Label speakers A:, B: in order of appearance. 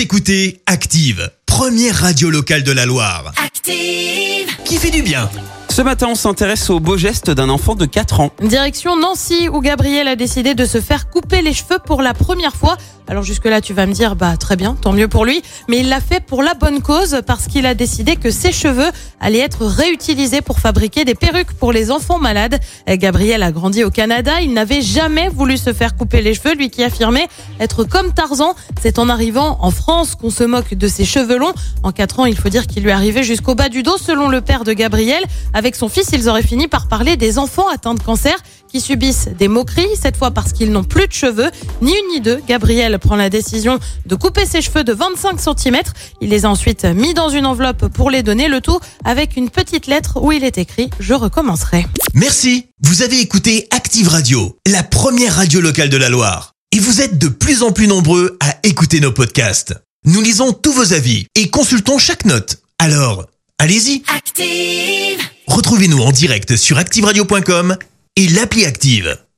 A: Vous écoutez Active, première radio locale de la Loire.
B: Active.
A: Qui fait du bien
C: Ce matin, on s'intéresse aux beaux gestes d'un enfant de 4 ans.
D: Direction Nancy où Gabriel a décidé de se faire couper les cheveux pour la première fois. Alors jusque-là, tu vas me dire, bah très bien, tant mieux pour lui. Mais il l'a fait pour la bonne cause parce qu'il a décidé que ses cheveux allaient être réutilisés pour fabriquer des perruques pour les enfants malades. Euh, Gabriel a grandi au Canada. Il n'avait jamais voulu se faire couper les cheveux, lui qui affirmait être comme Tarzan. C'est en arrivant en France qu'on se moque de ses cheveux longs. En 4 ans, il faut dire qu'il lui arrivait jusqu'au bas du dos, selon le père de Gabriel. Avec son fils, ils auraient fini par parler des enfants atteints de cancer qui subissent des moqueries, cette fois parce qu'ils n'ont plus de cheveux. Ni une ni deux, Gabriel prend la décision de couper ses cheveux de 25 cm. Il les a ensuite mis dans une enveloppe pour les donner, le tout avec une petite lettre où il est écrit « Je recommencerai ».
A: Merci. Vous avez écouté Active Radio, la première radio locale de la Loire. Et vous êtes de plus en plus nombreux à écouter nos podcasts. Nous lisons tous vos avis et consultons chaque note. Alors, allez-y,
B: Active.
A: retrouvez-nous en direct sur activeradio.com et l'appli Active.